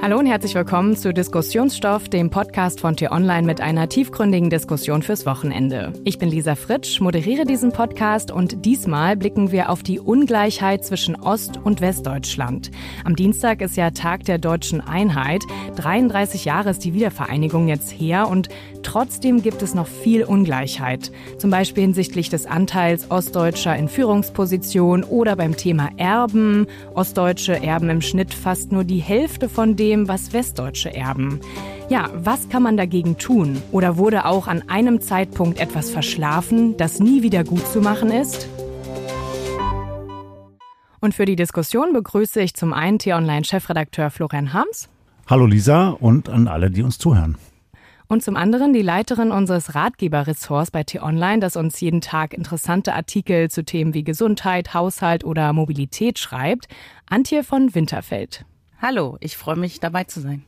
Hallo und herzlich willkommen zu Diskussionsstoff, dem Podcast von T-Online mit einer tiefgründigen Diskussion fürs Wochenende. Ich bin Lisa Fritsch, moderiere diesen Podcast und diesmal blicken wir auf die Ungleichheit zwischen Ost- und Westdeutschland. Am Dienstag ist ja Tag der deutschen Einheit. 33 Jahre ist die Wiedervereinigung jetzt her und trotzdem gibt es noch viel Ungleichheit. Zum Beispiel hinsichtlich des Anteils Ostdeutscher in Führungspositionen oder beim Thema Erben. Ostdeutsche erben im Schnitt fast nur die Hälfte von dem, dem, was Westdeutsche erben. Ja, was kann man dagegen tun? Oder wurde auch an einem Zeitpunkt etwas verschlafen, das nie wieder gut zu machen ist? Und für die Diskussion begrüße ich zum einen T-Online-Chefredakteur Florian Harms. Hallo Lisa und an alle, die uns zuhören. Und zum anderen die Leiterin unseres Ratgeberressorts bei T-Online, das uns jeden Tag interessante Artikel zu Themen wie Gesundheit, Haushalt oder Mobilität schreibt, Antje von Winterfeld. Hallo, ich freue mich dabei zu sein.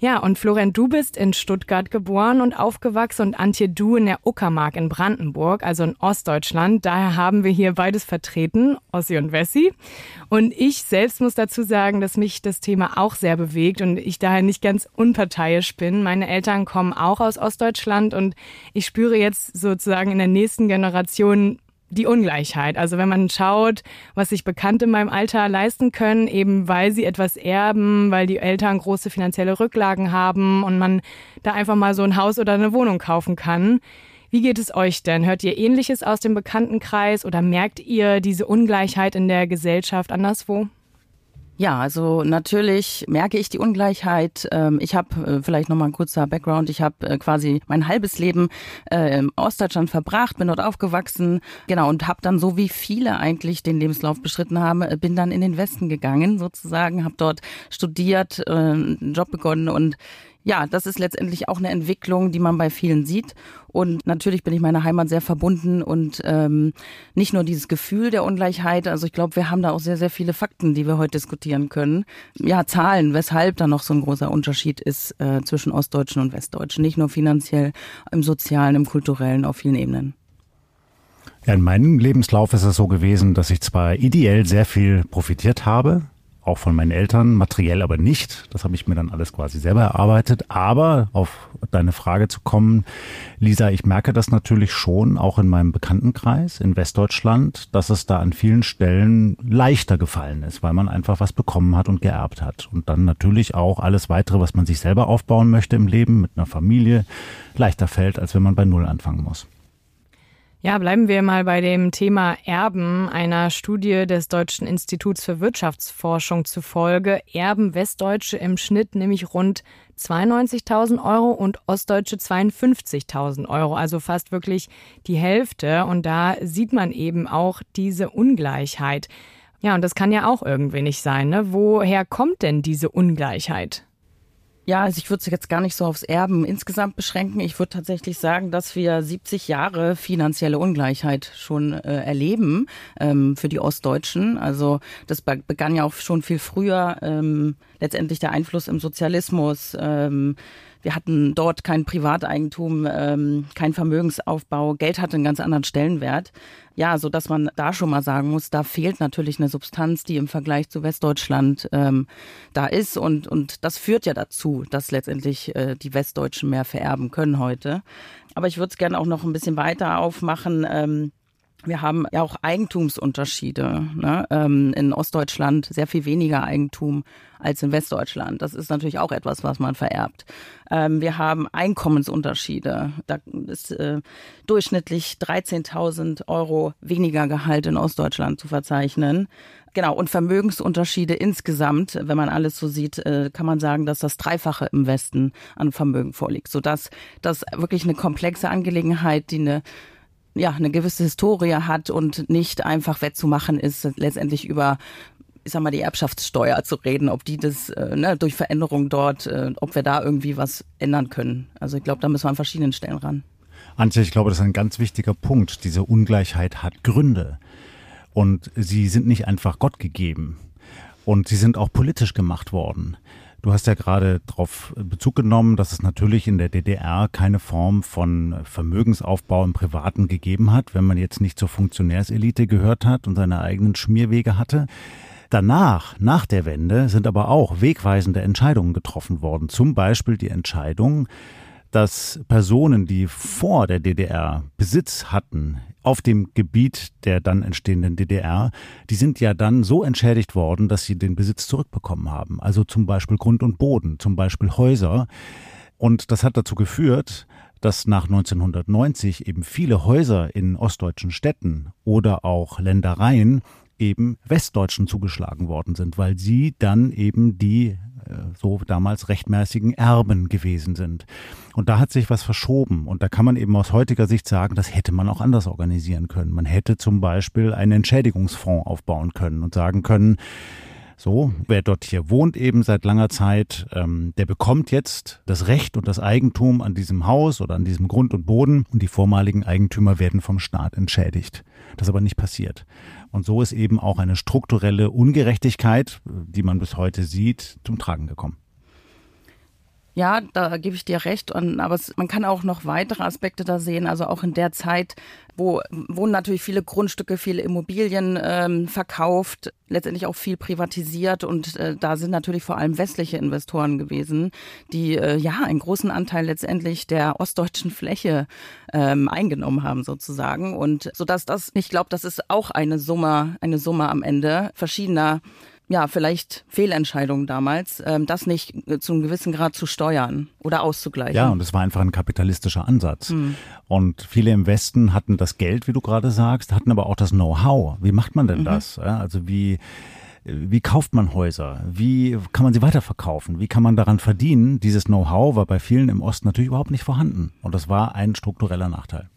Ja, und Florian, du bist in Stuttgart geboren und aufgewachsen und Antje, du in der Uckermark in Brandenburg, also in Ostdeutschland. Daher haben wir hier beides vertreten, Ossi und Wessi. Und ich selbst muss dazu sagen, dass mich das Thema auch sehr bewegt und ich daher nicht ganz unparteiisch bin. Meine Eltern kommen auch aus Ostdeutschland und ich spüre jetzt sozusagen in der nächsten Generation die Ungleichheit. Also wenn man schaut, was sich Bekannte in meinem Alter leisten können, eben weil sie etwas erben, weil die Eltern große finanzielle Rücklagen haben und man da einfach mal so ein Haus oder eine Wohnung kaufen kann. Wie geht es euch denn? Hört ihr Ähnliches aus dem Bekanntenkreis oder merkt ihr diese Ungleichheit in der Gesellschaft anderswo? Ja, also natürlich merke ich die Ungleichheit. Ähm, ich habe äh, vielleicht noch mal ein kurzer Background. Ich habe äh, quasi mein halbes Leben äh, im Ostdeutschland verbracht, bin dort aufgewachsen, genau und habe dann so wie viele eigentlich den Lebenslauf beschritten haben, bin dann in den Westen gegangen sozusagen, habe dort studiert, einen Job begonnen und ja, das ist letztendlich auch eine Entwicklung, die man bei vielen sieht. Und natürlich bin ich meiner Heimat sehr verbunden und ähm, nicht nur dieses Gefühl der Ungleichheit. Also ich glaube, wir haben da auch sehr, sehr viele Fakten, die wir heute diskutieren können. Ja, Zahlen, weshalb da noch so ein großer Unterschied ist äh, zwischen Ostdeutschen und Westdeutschen. Nicht nur finanziell, im sozialen, im kulturellen, auf vielen Ebenen. Ja, in meinem Lebenslauf ist es so gewesen, dass ich zwar ideell sehr viel profitiert habe, auch von meinen Eltern, materiell aber nicht. Das habe ich mir dann alles quasi selber erarbeitet. Aber auf deine Frage zu kommen, Lisa, ich merke das natürlich schon auch in meinem Bekanntenkreis in Westdeutschland, dass es da an vielen Stellen leichter gefallen ist, weil man einfach was bekommen hat und geerbt hat. Und dann natürlich auch alles weitere, was man sich selber aufbauen möchte im Leben mit einer Familie, leichter fällt, als wenn man bei Null anfangen muss. Ja, bleiben wir mal bei dem Thema Erben. Einer Studie des Deutschen Instituts für Wirtschaftsforschung zufolge erben Westdeutsche im Schnitt nämlich rund 92.000 Euro und Ostdeutsche 52.000 Euro, also fast wirklich die Hälfte. Und da sieht man eben auch diese Ungleichheit. Ja, und das kann ja auch irgendwie nicht sein. Ne? Woher kommt denn diese Ungleichheit? Ja, also ich würde es jetzt gar nicht so aufs Erben insgesamt beschränken. Ich würde tatsächlich sagen, dass wir 70 Jahre finanzielle Ungleichheit schon äh, erleben ähm, für die Ostdeutschen. Also das begann ja auch schon viel früher. Ähm, letztendlich der Einfluss im Sozialismus. Ähm, wir hatten dort kein Privateigentum, ähm, kein Vermögensaufbau. Geld hatte einen ganz anderen Stellenwert. Ja, so dass man da schon mal sagen muss, da fehlt natürlich eine Substanz, die im Vergleich zu Westdeutschland ähm, da ist. Und, und das führt ja dazu, dass letztendlich äh, die Westdeutschen mehr vererben können heute. Aber ich würde es gerne auch noch ein bisschen weiter aufmachen. Ähm, wir haben ja auch Eigentumsunterschiede. Ne? Ähm, in Ostdeutschland sehr viel weniger Eigentum als in Westdeutschland. Das ist natürlich auch etwas, was man vererbt. Ähm, wir haben Einkommensunterschiede. Da ist äh, durchschnittlich 13.000 Euro weniger Gehalt in Ostdeutschland zu verzeichnen. Genau, und Vermögensunterschiede insgesamt, wenn man alles so sieht, äh, kann man sagen, dass das Dreifache im Westen an Vermögen vorliegt, sodass das wirklich eine komplexe Angelegenheit, die eine ja, eine gewisse Historie hat und nicht einfach wettzumachen ist, letztendlich über ich sag mal, die Erbschaftssteuer zu reden, ob die das äh, ne, durch Veränderungen dort, äh, ob wir da irgendwie was ändern können. Also ich glaube, da müssen wir an verschiedenen Stellen ran. Antje, ich glaube, das ist ein ganz wichtiger Punkt. Diese Ungleichheit hat Gründe. Und sie sind nicht einfach Gott gegeben. Und sie sind auch politisch gemacht worden. Du hast ja gerade darauf Bezug genommen, dass es natürlich in der DDR keine Form von Vermögensaufbau im Privaten gegeben hat, wenn man jetzt nicht zur Funktionärselite gehört hat und seine eigenen Schmierwege hatte. Danach, nach der Wende, sind aber auch wegweisende Entscheidungen getroffen worden. Zum Beispiel die Entscheidung, dass Personen, die vor der DDR Besitz hatten auf dem Gebiet der dann entstehenden DDR, die sind ja dann so entschädigt worden, dass sie den Besitz zurückbekommen haben. Also zum Beispiel Grund und Boden, zum Beispiel Häuser. Und das hat dazu geführt, dass nach 1990 eben viele Häuser in ostdeutschen Städten oder auch Ländereien eben Westdeutschen zugeschlagen worden sind, weil sie dann eben die so damals rechtmäßigen Erben gewesen sind. Und da hat sich was verschoben. Und da kann man eben aus heutiger Sicht sagen, das hätte man auch anders organisieren können. Man hätte zum Beispiel einen Entschädigungsfonds aufbauen können und sagen können, so, wer dort hier wohnt eben seit langer Zeit, ähm, der bekommt jetzt das Recht und das Eigentum an diesem Haus oder an diesem Grund und Boden und die vormaligen Eigentümer werden vom Staat entschädigt. Das ist aber nicht passiert. Und so ist eben auch eine strukturelle Ungerechtigkeit, die man bis heute sieht, zum Tragen gekommen. Ja, da gebe ich dir recht. Und, aber es, man kann auch noch weitere Aspekte da sehen. Also auch in der Zeit, wo wurden natürlich viele Grundstücke, viele Immobilien ähm, verkauft, letztendlich auch viel privatisiert. Und äh, da sind natürlich vor allem westliche Investoren gewesen, die äh, ja einen großen Anteil letztendlich der ostdeutschen Fläche ähm, eingenommen haben sozusagen. Und so dass das, ich glaube, das ist auch eine Summe, eine Summe am Ende verschiedener ja, vielleicht Fehlentscheidungen damals, ähm, das nicht äh, zu einem gewissen Grad zu steuern oder auszugleichen. Ja, und es war einfach ein kapitalistischer Ansatz. Hm. Und viele im Westen hatten das Geld, wie du gerade sagst, hatten aber auch das Know-how. Wie macht man denn mhm. das? Also wie, wie kauft man Häuser? Wie kann man sie weiterverkaufen? Wie kann man daran verdienen? Dieses Know-how war bei vielen im Osten natürlich überhaupt nicht vorhanden. Und das war ein struktureller Nachteil.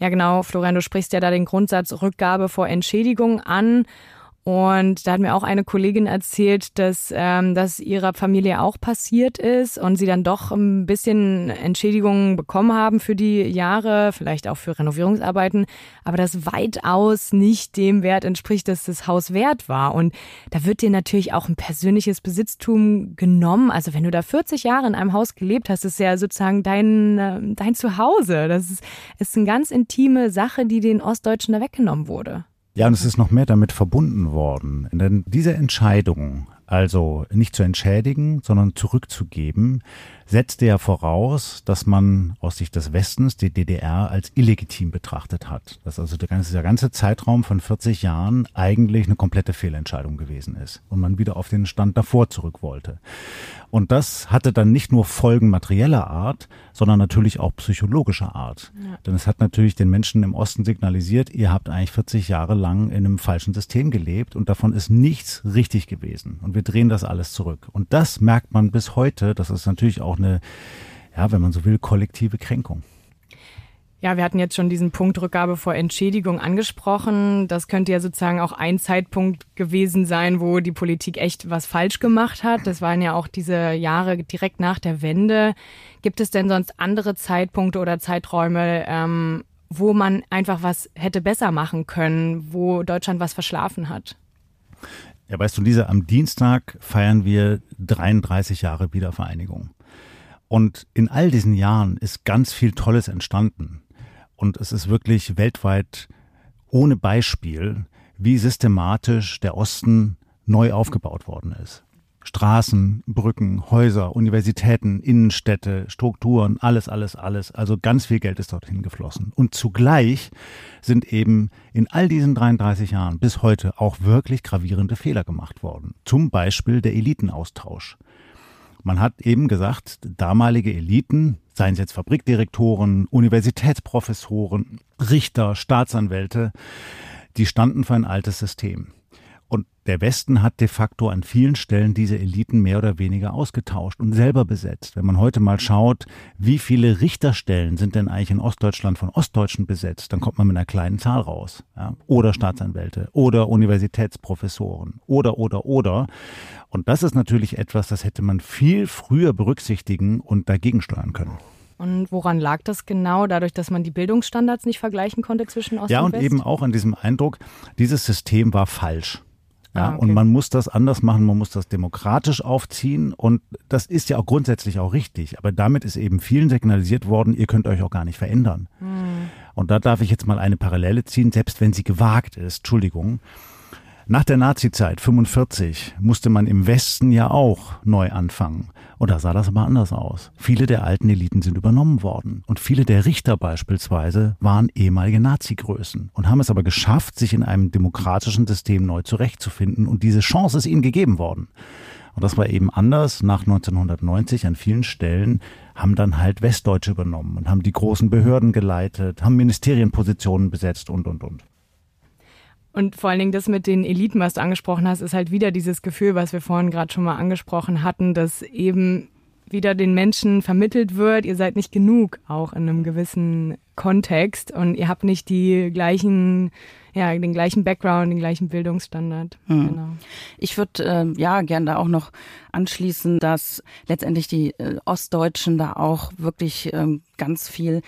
Ja, genau, Florian, du sprichst ja da den Grundsatz Rückgabe vor Entschädigung an. Und da hat mir auch eine Kollegin erzählt, dass ähm, das ihrer Familie auch passiert ist und sie dann doch ein bisschen Entschädigungen bekommen haben für die Jahre, vielleicht auch für Renovierungsarbeiten, aber das weitaus nicht dem Wert entspricht, dass das Haus wert war. Und da wird dir natürlich auch ein persönliches Besitztum genommen. Also wenn du da 40 Jahre in einem Haus gelebt hast, ist ja sozusagen dein, äh, dein Zuhause. Das ist, ist eine ganz intime Sache, die den Ostdeutschen da weggenommen wurde. Ja, und es ist noch mehr damit verbunden worden. Denn diese Entscheidung, also nicht zu entschädigen, sondern zurückzugeben, setzte ja voraus, dass man aus Sicht des Westens die DDR als illegitim betrachtet hat. Dass also der ganze, der ganze Zeitraum von 40 Jahren eigentlich eine komplette Fehlentscheidung gewesen ist und man wieder auf den Stand davor zurück wollte. Und das hatte dann nicht nur Folgen materieller Art, sondern natürlich auch psychologischer Art. Ja. Denn es hat natürlich den Menschen im Osten signalisiert, ihr habt eigentlich 40 Jahre lang in einem falschen System gelebt und davon ist nichts richtig gewesen. Und wir drehen das alles zurück. Und das merkt man bis heute. Das ist natürlich auch eine, ja, wenn man so will, kollektive Kränkung. Ja, wir hatten jetzt schon diesen Punkt Rückgabe vor Entschädigung angesprochen. Das könnte ja sozusagen auch ein Zeitpunkt gewesen sein, wo die Politik echt was falsch gemacht hat. Das waren ja auch diese Jahre direkt nach der Wende. Gibt es denn sonst andere Zeitpunkte oder Zeiträume, ähm, wo man einfach was hätte besser machen können, wo Deutschland was verschlafen hat? Ja, weißt du, Lisa, am Dienstag feiern wir 33 Jahre Wiedervereinigung. Und in all diesen Jahren ist ganz viel Tolles entstanden. Und es ist wirklich weltweit ohne Beispiel, wie systematisch der Osten neu aufgebaut worden ist. Straßen, Brücken, Häuser, Universitäten, Innenstädte, Strukturen, alles, alles, alles. Also ganz viel Geld ist dorthin geflossen. Und zugleich sind eben in all diesen 33 Jahren bis heute auch wirklich gravierende Fehler gemacht worden. Zum Beispiel der Elitenaustausch. Man hat eben gesagt, damalige Eliten, seien es jetzt Fabrikdirektoren, Universitätsprofessoren, Richter, Staatsanwälte, die standen für ein altes System. Der Westen hat de facto an vielen Stellen diese Eliten mehr oder weniger ausgetauscht und selber besetzt. Wenn man heute mal schaut, wie viele Richterstellen sind denn eigentlich in Ostdeutschland von Ostdeutschen besetzt, dann kommt man mit einer kleinen Zahl raus. Ja? Oder Staatsanwälte oder Universitätsprofessoren oder, oder, oder. Und das ist natürlich etwas, das hätte man viel früher berücksichtigen und dagegen steuern können. Und woran lag das genau? Dadurch, dass man die Bildungsstandards nicht vergleichen konnte zwischen Ost ja, und West? Ja, und eben auch an diesem Eindruck, dieses System war falsch. Ja, ah, okay. Und man muss das anders machen, man muss das demokratisch aufziehen und das ist ja auch grundsätzlich auch richtig. Aber damit ist eben vielen signalisiert worden, ihr könnt euch auch gar nicht verändern. Hm. Und da darf ich jetzt mal eine Parallele ziehen, selbst wenn sie gewagt ist, Entschuldigung. Nach der Nazizeit 45 musste man im Westen ja auch neu anfangen. Und da sah das aber anders aus. Viele der alten Eliten sind übernommen worden. Und viele der Richter beispielsweise waren ehemalige Nazi-Größen und haben es aber geschafft, sich in einem demokratischen System neu zurechtzufinden. Und diese Chance ist ihnen gegeben worden. Und das war eben anders. Nach 1990 an vielen Stellen haben dann halt Westdeutsche übernommen und haben die großen Behörden geleitet, haben Ministerienpositionen besetzt und, und, und. Und vor allen Dingen das mit den Eliten, was du angesprochen hast, ist halt wieder dieses Gefühl, was wir vorhin gerade schon mal angesprochen hatten, dass eben wieder den Menschen vermittelt wird, ihr seid nicht genug, auch in einem gewissen Kontext und ihr habt nicht die gleichen, ja, den gleichen Background, den gleichen Bildungsstandard. Hm. Genau. Ich würde äh, ja gerne da auch noch anschließen, dass letztendlich die äh, Ostdeutschen da auch wirklich ähm, ganz viel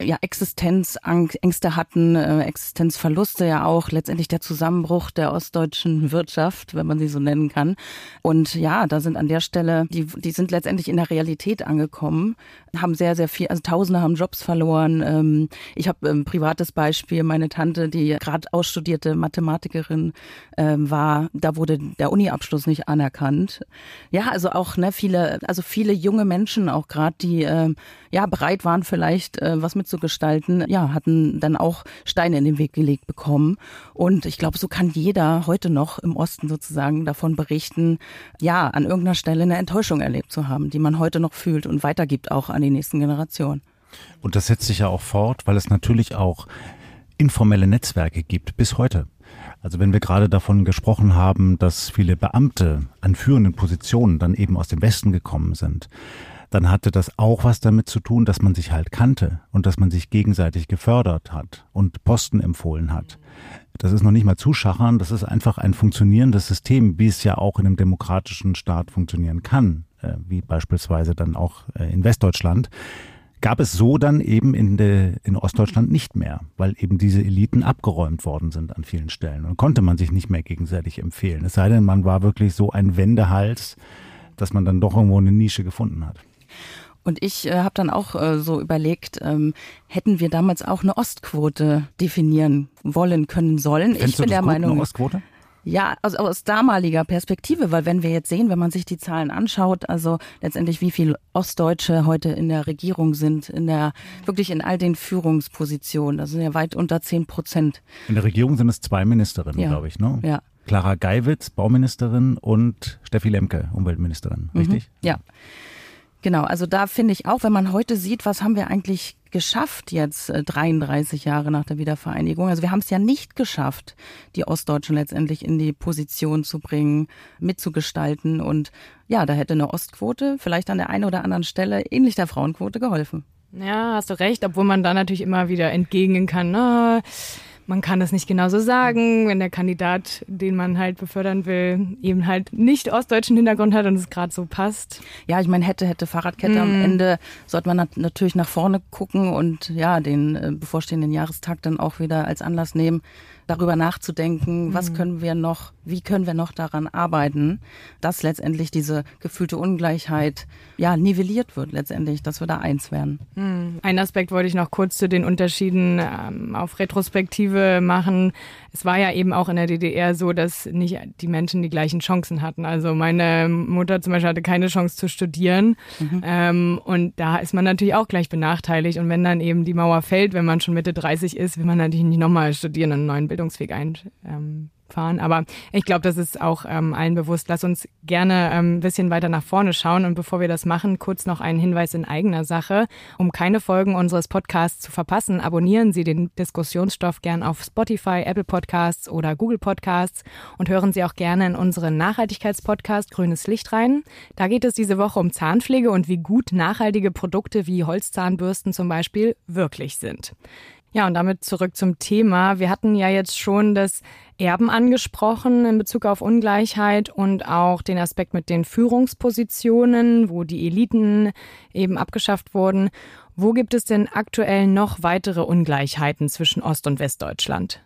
ja, Existenzängste hatten, äh, Existenzverluste ja auch, letztendlich der Zusammenbruch der ostdeutschen Wirtschaft, wenn man sie so nennen kann. Und ja, da sind an der Stelle, die, die sind letztendlich in der Realität angekommen, haben sehr, sehr viel, also Tausende haben Jobs verloren. Ähm, ich habe ein privates Beispiel, meine Tante, die gerade ausstudierte Mathematikerin ähm, war, da wurde der Uni-Abschluss nicht anerkannt. Ja, also auch ne, viele, also viele junge Menschen auch gerade, die äh, ja bereit waren vielleicht äh, was mitzugestalten, ja, hatten dann auch Steine in den Weg gelegt bekommen. Und ich glaube, so kann jeder heute noch im Osten sozusagen davon berichten, ja, an irgendeiner Stelle eine Enttäuschung erlebt zu haben, die man heute noch fühlt und weitergibt auch an die nächsten Generationen. Und das setzt sich ja auch fort, weil es natürlich auch informelle Netzwerke gibt bis heute. Also wenn wir gerade davon gesprochen haben, dass viele Beamte an führenden Positionen dann eben aus dem Westen gekommen sind, dann hatte das auch was damit zu tun, dass man sich halt kannte und dass man sich gegenseitig gefördert hat und Posten empfohlen hat. Das ist noch nicht mal Zuschachern, das ist einfach ein funktionierendes System, wie es ja auch in einem demokratischen Staat funktionieren kann, äh, wie beispielsweise dann auch äh, in Westdeutschland gab es so dann eben in, de, in Ostdeutschland nicht mehr, weil eben diese Eliten abgeräumt worden sind an vielen Stellen und konnte man sich nicht mehr gegenseitig empfehlen. Es sei denn, man war wirklich so ein Wendehals, dass man dann doch irgendwo eine Nische gefunden hat. Und ich äh, habe dann auch äh, so überlegt, ähm, hätten wir damals auch eine Ostquote definieren wollen können sollen. Findest ich bin der gut, Meinung. Eine Ostquote? Ja, also aus damaliger Perspektive, weil wenn wir jetzt sehen, wenn man sich die Zahlen anschaut, also letztendlich wie viele Ostdeutsche heute in der Regierung sind, in der wirklich in all den Führungspositionen, das sind ja weit unter zehn Prozent. In der Regierung sind es zwei Ministerinnen, Ja. glaube ich, ne? Ja. Clara Geiwitz, Bauministerin und Steffi Lemke, Umweltministerin, richtig? Mhm. Ja. Genau, also da finde ich auch, wenn man heute sieht, was haben wir eigentlich geschafft jetzt äh, 33 Jahre nach der Wiedervereinigung. Also wir haben es ja nicht geschafft, die Ostdeutschen letztendlich in die Position zu bringen, mitzugestalten. Und ja, da hätte eine Ostquote vielleicht an der einen oder anderen Stelle ähnlich der Frauenquote geholfen. Ja, hast du recht, obwohl man da natürlich immer wieder entgegnen kann, na, man kann das nicht genau so sagen, wenn der Kandidat, den man halt befördern will, eben halt nicht ostdeutschen Hintergrund hat und es gerade so passt. Ja, ich meine, hätte, hätte Fahrradkette am Ende, sollte man nat natürlich nach vorne gucken und ja, den äh, bevorstehenden Jahrestag dann auch wieder als Anlass nehmen, darüber nachzudenken, was können wir noch, wie können wir noch daran arbeiten, dass letztendlich diese gefühlte Ungleichheit ja nivelliert wird letztendlich, dass wir da eins werden. Ein Aspekt wollte ich noch kurz zu den Unterschieden ähm, auf Retrospektive machen. Es war ja eben auch in der DDR so, dass nicht die Menschen die gleichen Chancen hatten. Also meine Mutter zum Beispiel hatte keine Chance zu studieren. Ähm, und da ist man natürlich auch gleich benachteiligt. Und wenn dann eben die Mauer fällt, wenn man schon Mitte 30 ist, will man natürlich nicht nochmal studieren und einen neuen Bildungsweg einfahren. Aber ich glaube, das ist auch ähm, allen bewusst. Lass uns gerne ähm, ein bisschen weiter nach vorne schauen. Und bevor wir das machen, kurz noch einen Hinweis in eigener Sache. Um keine Folgen unseres Podcasts zu verpassen, abonnieren Sie den Diskussionsstoff gern auf Spotify, Apple Podcasts oder Google Podcasts und hören Sie auch gerne in unseren Nachhaltigkeitspodcast Grünes Licht rein. Da geht es diese Woche um Zahnpflege und wie gut nachhaltige Produkte wie Holzzahnbürsten zum Beispiel wirklich sind. Ja, und damit zurück zum Thema. Wir hatten ja jetzt schon das Erben angesprochen in Bezug auf Ungleichheit und auch den Aspekt mit den Führungspositionen, wo die Eliten eben abgeschafft wurden. Wo gibt es denn aktuell noch weitere Ungleichheiten zwischen Ost- und Westdeutschland?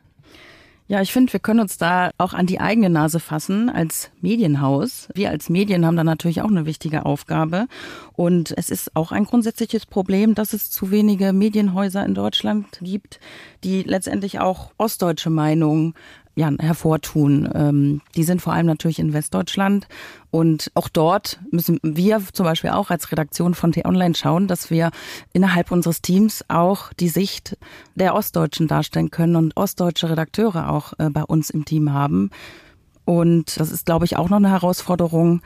Ja, ich finde, wir können uns da auch an die eigene Nase fassen als Medienhaus. Wir als Medien haben da natürlich auch eine wichtige Aufgabe. Und es ist auch ein grundsätzliches Problem, dass es zu wenige Medienhäuser in Deutschland gibt, die letztendlich auch ostdeutsche Meinungen ja, hervortun. Ähm, die sind vor allem natürlich in Westdeutschland. Und auch dort müssen wir zum Beispiel auch als Redaktion von T-Online schauen, dass wir innerhalb unseres Teams auch die Sicht der Ostdeutschen darstellen können und ostdeutsche Redakteure auch äh, bei uns im Team haben. Und das ist, glaube ich, auch noch eine Herausforderung,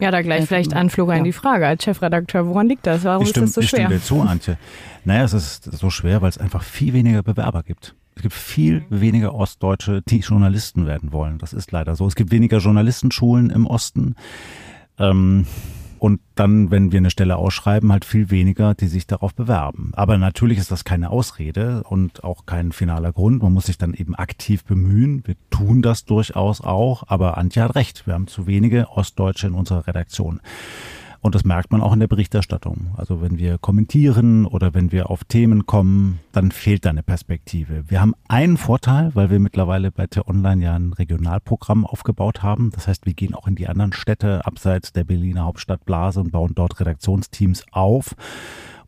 ja, da gleich vielleicht an Florian ja. die Frage als Chefredakteur, woran liegt das? Warum stimme, ist das so schwer? Ich stimme dir zu, Antje. Naja, es ist so schwer, weil es einfach viel weniger Bewerber gibt. Es gibt viel mhm. weniger Ostdeutsche, die Journalisten werden wollen. Das ist leider so. Es gibt weniger Journalistenschulen im Osten. Ähm, und dann, wenn wir eine Stelle ausschreiben, halt viel weniger, die sich darauf bewerben. Aber natürlich ist das keine Ausrede und auch kein finaler Grund. Man muss sich dann eben aktiv bemühen. Wir tun das durchaus auch, aber Antje hat recht. Wir haben zu wenige Ostdeutsche in unserer Redaktion. Und das merkt man auch in der Berichterstattung. Also wenn wir kommentieren oder wenn wir auf Themen kommen, dann fehlt da eine Perspektive. Wir haben einen Vorteil, weil wir mittlerweile bei T-Online ja ein Regionalprogramm aufgebaut haben. Das heißt, wir gehen auch in die anderen Städte abseits der Berliner Hauptstadt Blase und bauen dort Redaktionsteams auf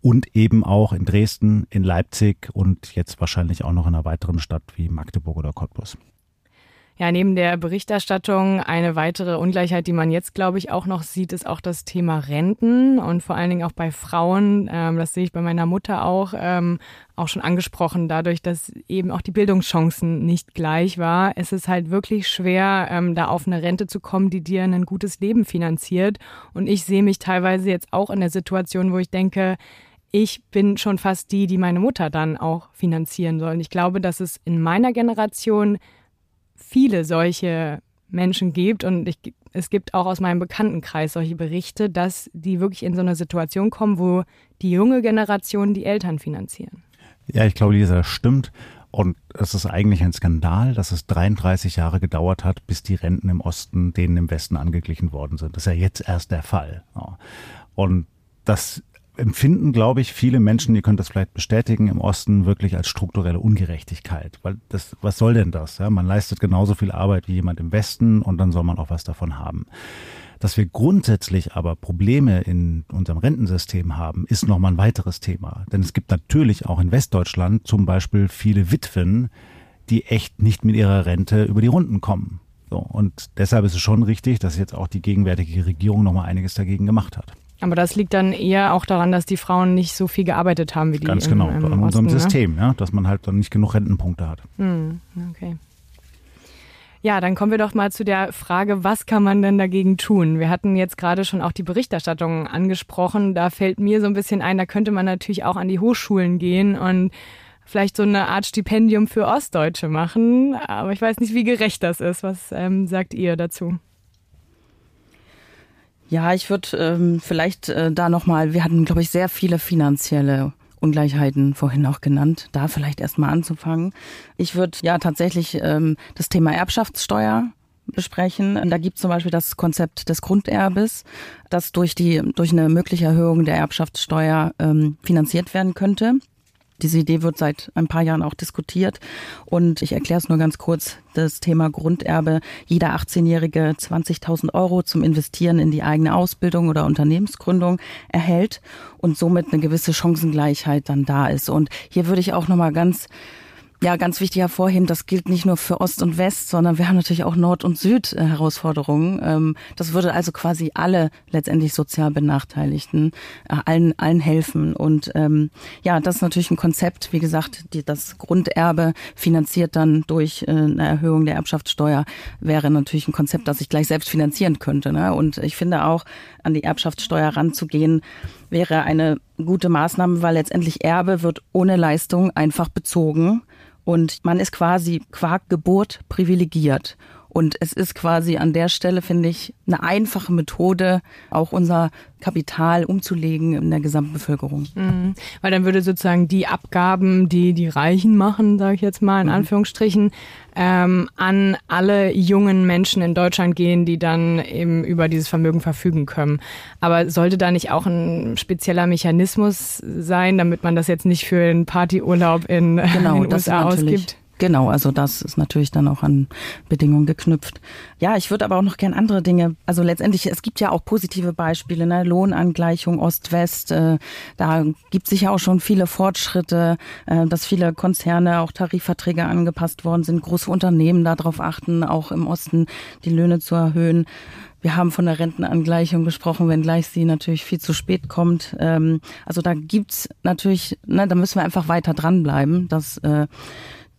und eben auch in Dresden, in Leipzig und jetzt wahrscheinlich auch noch in einer weiteren Stadt wie Magdeburg oder Cottbus. Ja, neben der Berichterstattung eine weitere Ungleichheit, die man jetzt, glaube ich, auch noch sieht, ist auch das Thema Renten und vor allen Dingen auch bei Frauen. Ähm, das sehe ich bei meiner Mutter auch, ähm, auch schon angesprochen, dadurch, dass eben auch die Bildungschancen nicht gleich war. Es ist halt wirklich schwer, ähm, da auf eine Rente zu kommen, die dir ein gutes Leben finanziert. Und ich sehe mich teilweise jetzt auch in der Situation, wo ich denke, ich bin schon fast die, die meine Mutter dann auch finanzieren soll. Und ich glaube, dass es in meiner Generation viele solche Menschen gibt und ich, es gibt auch aus meinem Bekanntenkreis solche Berichte, dass die wirklich in so eine Situation kommen, wo die junge Generation die Eltern finanzieren. Ja, ich glaube, Lisa, das stimmt. Und es ist eigentlich ein Skandal, dass es 33 Jahre gedauert hat, bis die Renten im Osten denen im Westen angeglichen worden sind. Das ist ja jetzt erst der Fall. Und das empfinden, glaube ich, viele Menschen, ihr könnt das vielleicht bestätigen, im Osten wirklich als strukturelle Ungerechtigkeit. Weil das, was soll denn das? Ja, man leistet genauso viel Arbeit wie jemand im Westen und dann soll man auch was davon haben. Dass wir grundsätzlich aber Probleme in unserem Rentensystem haben, ist nochmal ein weiteres Thema. Denn es gibt natürlich auch in Westdeutschland zum Beispiel viele Witwen, die echt nicht mit ihrer Rente über die Runden kommen. So, und deshalb ist es schon richtig, dass jetzt auch die gegenwärtige Regierung nochmal einiges dagegen gemacht hat. Aber das liegt dann eher auch daran, dass die Frauen nicht so viel gearbeitet haben wie die Ganz genau, im, im an unserem Osten, ne? System, ja, dass man halt dann nicht genug Rentenpunkte hat. Hm, okay. Ja, dann kommen wir doch mal zu der Frage, was kann man denn dagegen tun? Wir hatten jetzt gerade schon auch die Berichterstattung angesprochen. Da fällt mir so ein bisschen ein, da könnte man natürlich auch an die Hochschulen gehen und vielleicht so eine Art Stipendium für Ostdeutsche machen. Aber ich weiß nicht, wie gerecht das ist. Was ähm, sagt ihr dazu? Ja, ich würde ähm, vielleicht äh, da nochmal, wir hatten, glaube ich, sehr viele finanzielle Ungleichheiten vorhin auch genannt, da vielleicht erstmal anzufangen. Ich würde ja tatsächlich ähm, das Thema Erbschaftssteuer besprechen. Da gibt es zum Beispiel das Konzept des Grunderbes, das durch die durch eine mögliche Erhöhung der Erbschaftssteuer ähm, finanziert werden könnte. Diese Idee wird seit ein paar Jahren auch diskutiert. Und ich erkläre es nur ganz kurz. Das Thema Grunderbe. Jeder 18-Jährige 20.000 Euro zum Investieren in die eigene Ausbildung oder Unternehmensgründung erhält und somit eine gewisse Chancengleichheit dann da ist. Und hier würde ich auch nochmal ganz ja, ganz wichtig hervorheben, das gilt nicht nur für Ost und West, sondern wir haben natürlich auch Nord- und Süd-Herausforderungen. Ähm, das würde also quasi alle letztendlich sozial Benachteiligten äh, allen, allen helfen. Und ähm, ja, das ist natürlich ein Konzept, wie gesagt, die, das Grunderbe finanziert dann durch äh, eine Erhöhung der Erbschaftssteuer wäre natürlich ein Konzept, das ich gleich selbst finanzieren könnte. Ne? Und ich finde auch, an die Erbschaftssteuer ranzugehen, wäre eine gute Maßnahme, weil letztendlich Erbe wird ohne Leistung einfach bezogen und man ist quasi qua Geburt privilegiert. Und es ist quasi an der Stelle, finde ich, eine einfache Methode, auch unser Kapital umzulegen in der Gesamtbevölkerung. Mhm. Weil dann würde sozusagen die Abgaben, die die Reichen machen, sage ich jetzt mal in mhm. Anführungsstrichen, ähm, an alle jungen Menschen in Deutschland gehen, die dann eben über dieses Vermögen verfügen können. Aber sollte da nicht auch ein spezieller Mechanismus sein, damit man das jetzt nicht für einen Partyurlaub in, genau, in den USA ausgibt? Genau, also das ist natürlich dann auch an Bedingungen geknüpft. Ja, ich würde aber auch noch gern andere Dinge, also letztendlich, es gibt ja auch positive Beispiele, ne? Lohnangleichung Ost-West, äh, da gibt sich ja auch schon viele Fortschritte, äh, dass viele Konzerne auch Tarifverträge angepasst worden sind, große Unternehmen darauf achten, auch im Osten die Löhne zu erhöhen. Wir haben von der Rentenangleichung gesprochen, wenngleich sie natürlich viel zu spät kommt. Ähm, also da gibt's natürlich, ne, da müssen wir einfach weiter dranbleiben, dass äh,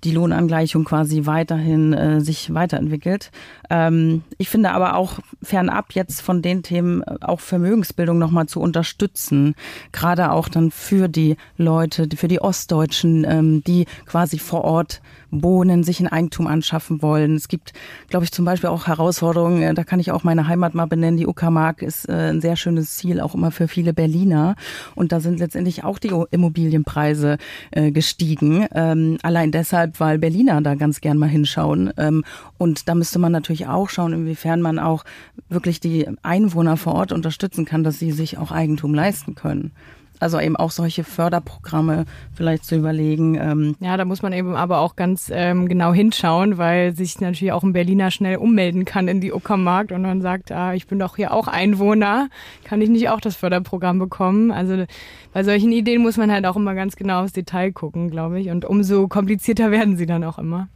die Lohnangleichung quasi weiterhin äh, sich weiterentwickelt. Ähm, ich finde aber auch fernab jetzt von den Themen äh, auch Vermögensbildung nochmal zu unterstützen, gerade auch dann für die Leute, für die Ostdeutschen, ähm, die quasi vor Ort wohnen, sich ein Eigentum anschaffen wollen. Es gibt, glaube ich, zum Beispiel auch Herausforderungen, äh, da kann ich auch meine Heimat mal benennen. Die Uckermark ist äh, ein sehr schönes Ziel, auch immer für viele Berliner. Und da sind letztendlich auch die Immobilienpreise äh, gestiegen. Ähm, allein deshalb, weil Berliner da ganz gern mal hinschauen. Ähm, und da müsste man natürlich auch schauen, inwiefern man auch wirklich die Einwohner vor Ort unterstützen kann, dass sie sich auch Eigentum leisten können. Also eben auch solche Förderprogramme vielleicht zu überlegen. Ähm. Ja, da muss man eben aber auch ganz ähm, genau hinschauen, weil sich natürlich auch ein Berliner schnell ummelden kann in die Uckermark und dann sagt, ah, ich bin doch hier auch Einwohner, kann ich nicht auch das Förderprogramm bekommen? Also bei solchen Ideen muss man halt auch immer ganz genau aufs Detail gucken, glaube ich. Und umso komplizierter werden sie dann auch immer.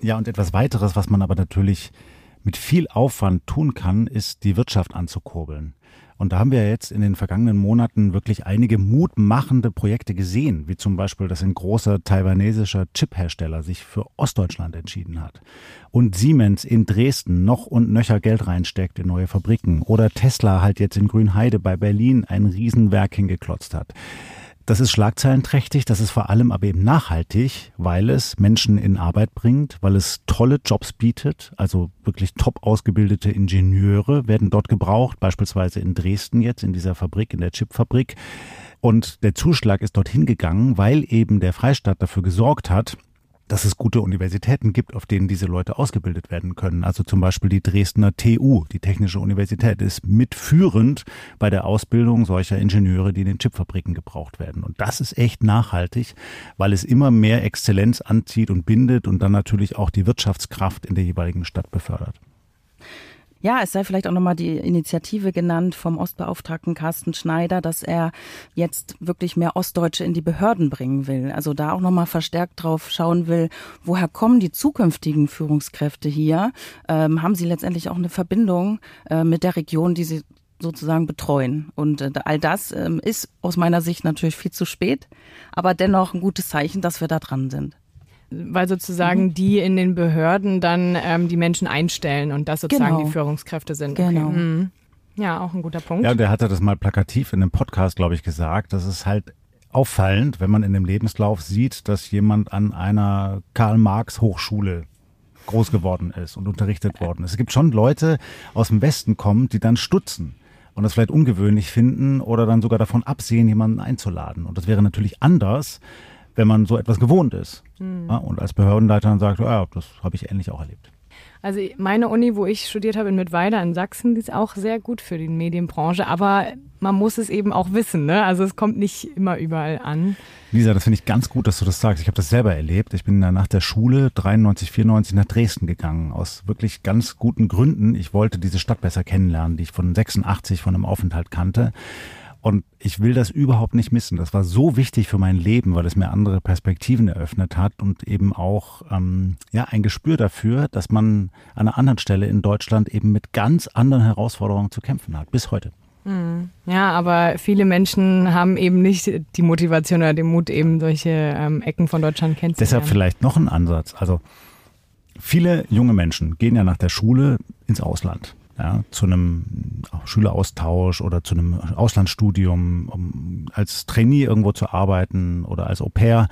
Ja, und etwas weiteres, was man aber natürlich mit viel Aufwand tun kann, ist die Wirtschaft anzukurbeln. Und da haben wir jetzt in den vergangenen Monaten wirklich einige mutmachende Projekte gesehen, wie zum Beispiel, dass ein großer taiwanesischer Chiphersteller sich für Ostdeutschland entschieden hat. Und Siemens in Dresden noch und nöcher Geld reinsteckt in neue Fabriken. Oder Tesla halt jetzt in Grünheide bei Berlin ein Riesenwerk hingeklotzt hat. Das ist schlagzeilenträchtig, das ist vor allem aber eben nachhaltig, weil es Menschen in Arbeit bringt, weil es tolle Jobs bietet, also wirklich top ausgebildete Ingenieure werden dort gebraucht, beispielsweise in Dresden jetzt in dieser Fabrik, in der Chipfabrik. Und der Zuschlag ist dorthin gegangen, weil eben der Freistaat dafür gesorgt hat, dass es gute Universitäten gibt, auf denen diese Leute ausgebildet werden können. Also zum Beispiel die Dresdner TU, die Technische Universität, ist mitführend bei der Ausbildung solcher Ingenieure, die in den Chipfabriken gebraucht werden. Und das ist echt nachhaltig, weil es immer mehr Exzellenz anzieht und bindet und dann natürlich auch die Wirtschaftskraft in der jeweiligen Stadt befördert. Ja, es sei vielleicht auch nochmal die Initiative genannt vom Ostbeauftragten Carsten Schneider, dass er jetzt wirklich mehr Ostdeutsche in die Behörden bringen will. Also da auch nochmal verstärkt drauf schauen will, woher kommen die zukünftigen Führungskräfte hier? Ähm, haben sie letztendlich auch eine Verbindung äh, mit der Region, die sie sozusagen betreuen. Und äh, all das ähm, ist aus meiner Sicht natürlich viel zu spät, aber dennoch ein gutes Zeichen, dass wir da dran sind weil sozusagen mhm. die in den Behörden dann ähm, die Menschen einstellen und das sozusagen genau. die Führungskräfte sind. Genau. Okay. Mhm. Ja, auch ein guter Punkt. Ja, und der hatte das mal plakativ in einem Podcast, glaube ich, gesagt. Das ist halt auffallend, wenn man in dem Lebenslauf sieht, dass jemand an einer Karl-Marx-Hochschule groß geworden ist und unterrichtet worden ist. Es gibt schon Leute aus dem Westen kommen, die dann stutzen und das vielleicht ungewöhnlich finden oder dann sogar davon absehen, jemanden einzuladen. Und das wäre natürlich anders, wenn man so etwas gewohnt ist. Mhm. Ja, und als Behördenleiter dann sagt, ja, das habe ich ähnlich auch erlebt. Also meine Uni, wo ich studiert habe in Mittweida in Sachsen, die ist auch sehr gut für die Medienbranche, aber man muss es eben auch wissen, ne? Also es kommt nicht immer überall an. Lisa, das finde ich ganz gut, dass du das sagst. Ich habe das selber erlebt. Ich bin nach der Schule 93, 94 nach Dresden gegangen, aus wirklich ganz guten Gründen. Ich wollte diese Stadt besser kennenlernen, die ich von 86 von einem Aufenthalt kannte. Und ich will das überhaupt nicht missen. Das war so wichtig für mein Leben, weil es mir andere Perspektiven eröffnet hat und eben auch ähm, ja ein Gespür dafür, dass man an einer anderen Stelle in Deutschland eben mit ganz anderen Herausforderungen zu kämpfen hat, bis heute. Hm. Ja, aber viele Menschen haben eben nicht die Motivation oder den Mut, eben solche ähm, Ecken von Deutschland kennenzulernen. Deshalb vielleicht noch ein Ansatz. Also viele junge Menschen gehen ja nach der Schule ins Ausland ja, zu einem Schüleraustausch oder zu einem Auslandsstudium, um als Trainee irgendwo zu arbeiten oder als Au pair.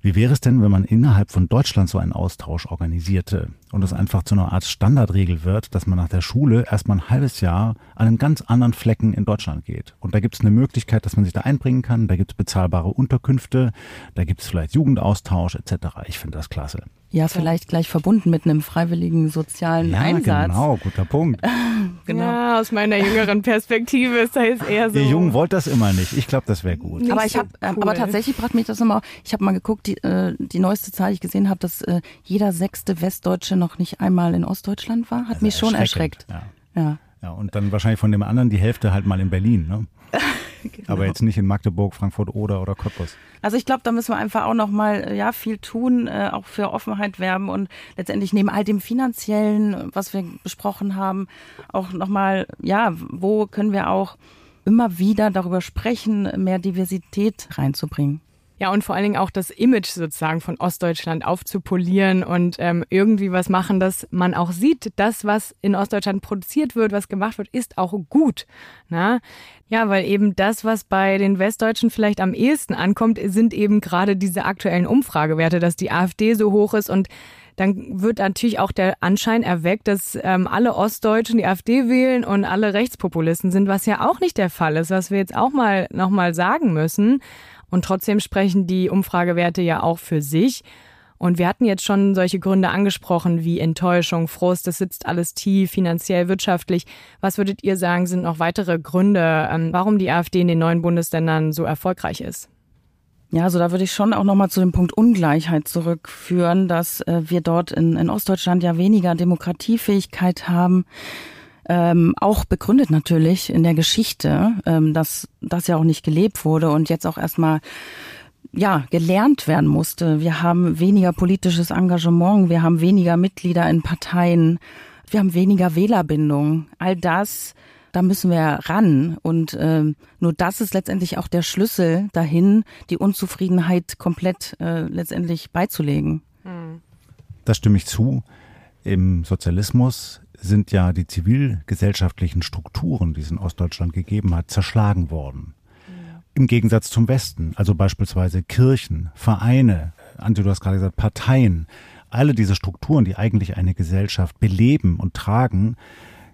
Wie wäre es denn, wenn man innerhalb von Deutschland so einen Austausch organisierte und es einfach zu einer Art Standardregel wird, dass man nach der Schule erstmal ein halbes Jahr an einen ganz anderen Flecken in Deutschland geht? Und da gibt es eine Möglichkeit, dass man sich da einbringen kann, da gibt es bezahlbare Unterkünfte, da gibt es vielleicht Jugendaustausch etc. Ich finde das klasse. Ja, vielleicht gleich verbunden mit einem freiwilligen sozialen ja, Einsatz. Genau, guter Punkt. genau. Ja, aus meiner jüngeren Perspektive ist das eher so. Ihr Jungen wollt das immer nicht. Ich glaube, das wäre gut. Nicht aber ich so habe, cool. aber tatsächlich brachte mich das immer. Ich habe mal geguckt, die, äh, die neueste Zahl, die ich gesehen habe, dass äh, jeder sechste Westdeutsche noch nicht einmal in Ostdeutschland war, hat also mich schon erschreckt. Ja. ja. Ja, und dann wahrscheinlich von dem anderen die Hälfte halt mal in Berlin, ne? genau. Aber jetzt nicht in Magdeburg, Frankfurt oder oder Cottbus. Also ich glaube, da müssen wir einfach auch noch mal ja viel tun, äh, auch für Offenheit werben und letztendlich neben all dem finanziellen, was wir besprochen haben, auch noch mal ja, wo können wir auch immer wieder darüber sprechen, mehr Diversität reinzubringen. Ja, und vor allen Dingen auch das Image sozusagen von Ostdeutschland aufzupolieren und ähm, irgendwie was machen, dass man auch sieht, das, was in Ostdeutschland produziert wird, was gemacht wird, ist auch gut. Na? Ja, weil eben das, was bei den Westdeutschen vielleicht am ehesten ankommt, sind eben gerade diese aktuellen Umfragewerte, dass die AfD so hoch ist und dann wird natürlich auch der Anschein erweckt, dass ähm, alle Ostdeutschen die AfD wählen und alle Rechtspopulisten sind, was ja auch nicht der Fall ist, was wir jetzt auch mal nochmal sagen müssen. Und trotzdem sprechen die Umfragewerte ja auch für sich. Und wir hatten jetzt schon solche Gründe angesprochen wie Enttäuschung, Frust, das sitzt alles tief, finanziell, wirtschaftlich. Was würdet ihr sagen, sind noch weitere Gründe, ähm, warum die AfD in den neuen Bundesländern so erfolgreich ist? Ja, also da würde ich schon auch nochmal zu dem Punkt Ungleichheit zurückführen, dass äh, wir dort in, in Ostdeutschland ja weniger Demokratiefähigkeit haben ähm, auch begründet natürlich in der Geschichte, ähm, dass das ja auch nicht gelebt wurde und jetzt auch erstmal ja, gelernt werden musste. Wir haben weniger politisches Engagement, wir haben weniger Mitglieder in Parteien, wir haben weniger Wählerbindung. All das, da müssen wir ran. Und ähm, nur das ist letztendlich auch der Schlüssel dahin, die Unzufriedenheit komplett äh, letztendlich beizulegen. Da stimme ich zu. Im Sozialismus sind ja die zivilgesellschaftlichen Strukturen, die es in Ostdeutschland gegeben hat, zerschlagen worden. Ja. Im Gegensatz zum Westen, also beispielsweise Kirchen, Vereine, Antje, du hast gerade gesagt, Parteien, alle diese Strukturen, die eigentlich eine Gesellschaft beleben und tragen,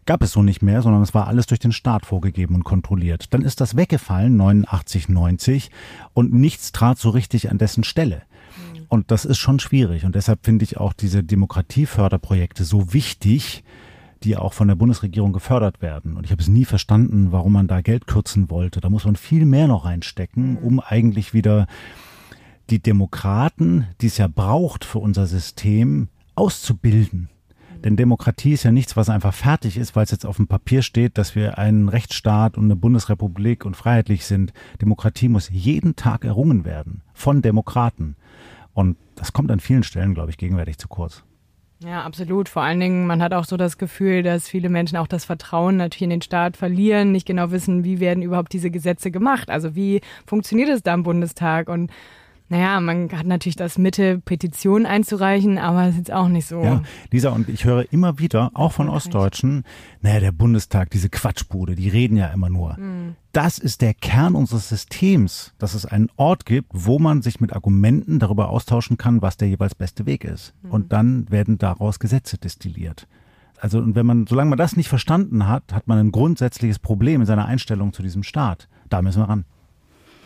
gab es so nicht mehr, sondern es war alles durch den Staat vorgegeben und kontrolliert. Dann ist das weggefallen, 89, 90, und nichts trat so richtig an dessen Stelle. Mhm. Und das ist schon schwierig. Und deshalb finde ich auch diese Demokratieförderprojekte so wichtig, die auch von der Bundesregierung gefördert werden. Und ich habe es nie verstanden, warum man da Geld kürzen wollte. Da muss man viel mehr noch reinstecken, mhm. um eigentlich wieder die Demokraten, die es ja braucht für unser System, auszubilden. Mhm. Denn Demokratie ist ja nichts, was einfach fertig ist, weil es jetzt auf dem Papier steht, dass wir ein Rechtsstaat und eine Bundesrepublik und freiheitlich sind. Demokratie muss jeden Tag errungen werden von Demokraten. Und das kommt an vielen Stellen, glaube ich, gegenwärtig zu kurz. Ja, absolut. Vor allen Dingen, man hat auch so das Gefühl, dass viele Menschen auch das Vertrauen natürlich in den Staat verlieren, nicht genau wissen, wie werden überhaupt diese Gesetze gemacht. Also wie funktioniert es da im Bundestag? Und naja, man hat natürlich das Mitte, Petitionen einzureichen, aber es ist jetzt auch nicht so. Ja, Lisa, und ich höre immer wieder, auch von Ostdeutschen, naja, der Bundestag, diese Quatschbude, die reden ja immer nur. Mhm. Das ist der Kern unseres Systems, dass es einen Ort gibt, wo man sich mit Argumenten darüber austauschen kann, was der jeweils beste Weg ist. Mhm. Und dann werden daraus Gesetze destilliert. Also, und wenn man, solange man das nicht verstanden hat, hat man ein grundsätzliches Problem in seiner Einstellung zu diesem Staat. Da müssen wir ran.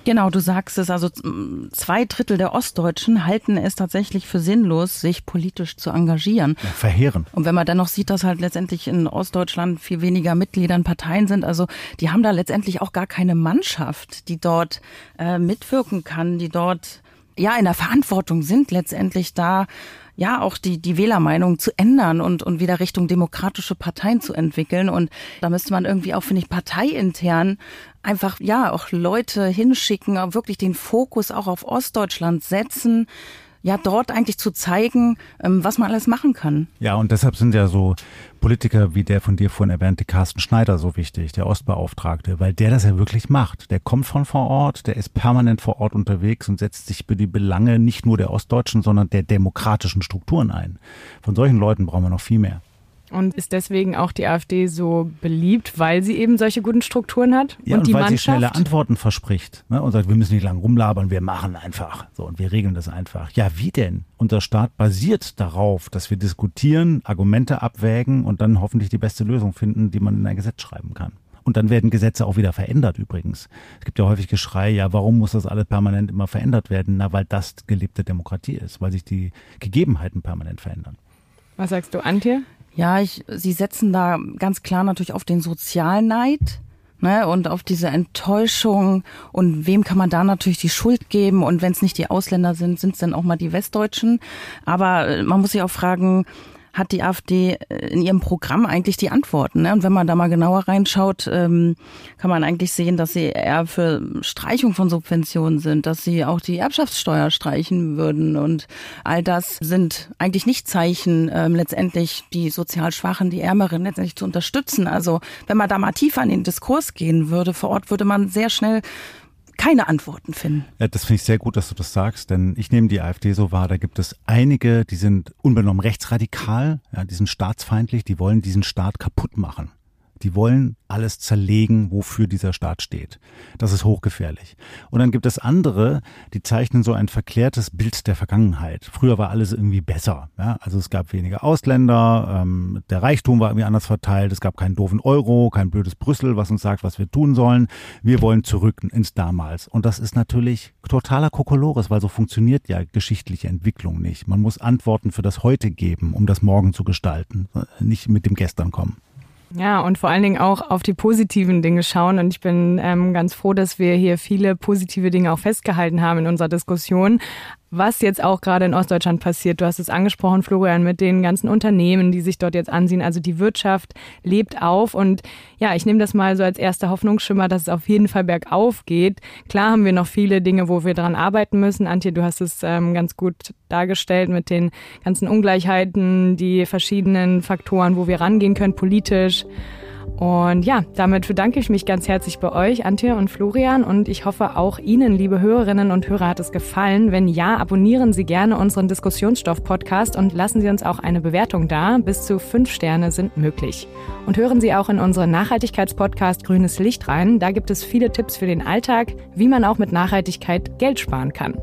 Genau, du sagst es. Also zwei Drittel der Ostdeutschen halten es tatsächlich für sinnlos, sich politisch zu engagieren. Ja, verheerend. Und wenn man dann noch sieht, dass halt letztendlich in Ostdeutschland viel weniger Mitglieder in Parteien sind, also die haben da letztendlich auch gar keine Mannschaft, die dort äh, mitwirken kann, die dort ja in der Verantwortung sind, letztendlich da ja auch die, die Wählermeinung zu ändern und, und wieder Richtung demokratische Parteien zu entwickeln. Und da müsste man irgendwie auch, finde ich, parteiintern einfach, ja, auch Leute hinschicken, auch wirklich den Fokus auch auf Ostdeutschland setzen, ja, dort eigentlich zu zeigen, ähm, was man alles machen kann. Ja, und deshalb sind ja so Politiker wie der von dir vorhin erwähnte Carsten Schneider so wichtig, der Ostbeauftragte, weil der das ja wirklich macht. Der kommt von vor Ort, der ist permanent vor Ort unterwegs und setzt sich für die Belange nicht nur der Ostdeutschen, sondern der demokratischen Strukturen ein. Von solchen Leuten brauchen wir noch viel mehr. Und ist deswegen auch die AfD so beliebt, weil sie eben solche guten Strukturen hat? Ja, und, und weil Mannschaft? sie schnelle Antworten verspricht ne, und sagt, wir müssen nicht lang rumlabern, wir machen einfach. So, und wir regeln das einfach. Ja, wie denn? Unser Staat basiert darauf, dass wir diskutieren, Argumente abwägen und dann hoffentlich die beste Lösung finden, die man in ein Gesetz schreiben kann. Und dann werden Gesetze auch wieder verändert übrigens. Es gibt ja häufig Geschrei, ja, warum muss das alles permanent immer verändert werden? Na, weil das gelebte Demokratie ist, weil sich die Gegebenheiten permanent verändern. Was sagst du, Antje? Ja, ich, Sie setzen da ganz klar natürlich auf den Sozialneid ne, und auf diese Enttäuschung und wem kann man da natürlich die Schuld geben und wenn es nicht die Ausländer sind, sind es dann auch mal die Westdeutschen. Aber äh, man muss sich auch fragen, hat die AfD äh, in ihrem Programm eigentlich die Antworten. Ne? Und wenn man da mal genauer reinschaut, ähm, kann man eigentlich sehen, dass sie eher für Streichung von Subventionen sind, dass sie auch die Erbschaftssteuer streichen würden. Und all das sind eigentlich nicht Zeichen, ähm, letztendlich die sozial Schwachen, die Ärmeren letztendlich zu unterstützen. Also wenn man da mal tiefer in den Diskurs gehen würde, vor Ort würde man sehr schnell keine Antworten finden. Ja, das finde ich sehr gut, dass du das sagst, denn ich nehme die AfD so wahr, da gibt es einige, die sind unbenommen rechtsradikal, ja, die sind staatsfeindlich, die wollen diesen Staat kaputt machen. Die wollen alles zerlegen, wofür dieser Staat steht. Das ist hochgefährlich. Und dann gibt es andere, die zeichnen so ein verklärtes Bild der Vergangenheit. Früher war alles irgendwie besser. Ja? Also es gab weniger Ausländer, ähm, der Reichtum war irgendwie anders verteilt, es gab keinen doofen Euro, kein blödes Brüssel, was uns sagt, was wir tun sollen. Wir wollen zurück ins Damals. Und das ist natürlich totaler Kokolores, weil so funktioniert ja geschichtliche Entwicklung nicht. Man muss Antworten für das Heute geben, um das Morgen zu gestalten, nicht mit dem Gestern kommen. Ja, und vor allen Dingen auch auf die positiven Dinge schauen. Und ich bin ähm, ganz froh, dass wir hier viele positive Dinge auch festgehalten haben in unserer Diskussion was jetzt auch gerade in Ostdeutschland passiert. Du hast es angesprochen, Florian, mit den ganzen Unternehmen, die sich dort jetzt ansehen. Also die Wirtschaft lebt auf und ja, ich nehme das mal so als erster Hoffnungsschimmer, dass es auf jeden Fall bergauf geht. Klar haben wir noch viele Dinge, wo wir dran arbeiten müssen. Antje, du hast es ähm, ganz gut dargestellt mit den ganzen Ungleichheiten, die verschiedenen Faktoren, wo wir rangehen können politisch. Und ja, damit bedanke ich mich ganz herzlich bei euch, Antje und Florian. Und ich hoffe, auch Ihnen, liebe Hörerinnen und Hörer, hat es gefallen. Wenn ja, abonnieren Sie gerne unseren Diskussionsstoff-Podcast und lassen Sie uns auch eine Bewertung da. Bis zu fünf Sterne sind möglich. Und hören Sie auch in unseren Nachhaltigkeitspodcast Grünes Licht rein. Da gibt es viele Tipps für den Alltag, wie man auch mit Nachhaltigkeit Geld sparen kann.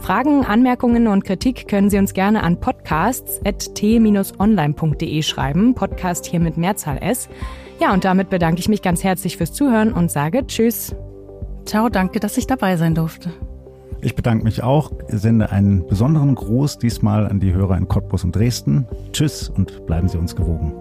Fragen, Anmerkungen und Kritik können Sie uns gerne an podcasts.t-online.de schreiben. Podcast hier mit Mehrzahl S. Ja, und damit bedanke ich mich ganz herzlich fürs Zuhören und sage Tschüss. Ciao, danke, dass ich dabei sein durfte. Ich bedanke mich auch, sende einen besonderen Gruß diesmal an die Hörer in Cottbus und Dresden. Tschüss und bleiben Sie uns gewogen.